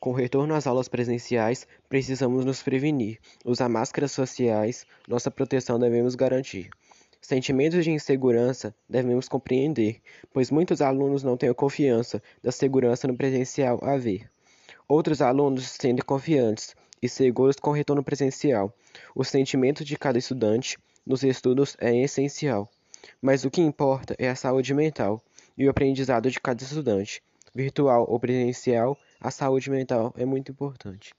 Com o retorno às aulas presenciais, precisamos nos prevenir, usar máscaras faciais, nossa proteção devemos garantir. Sentimentos de insegurança devemos compreender, pois muitos alunos não têm confiança da segurança no presencial a ver. Outros alunos se sentem confiantes e seguros com retorno presencial. O sentimento de cada estudante nos estudos é essencial, mas o que importa é a saúde mental e o aprendizado de cada estudante virtual ou presencial, a saúde mental é muito importante.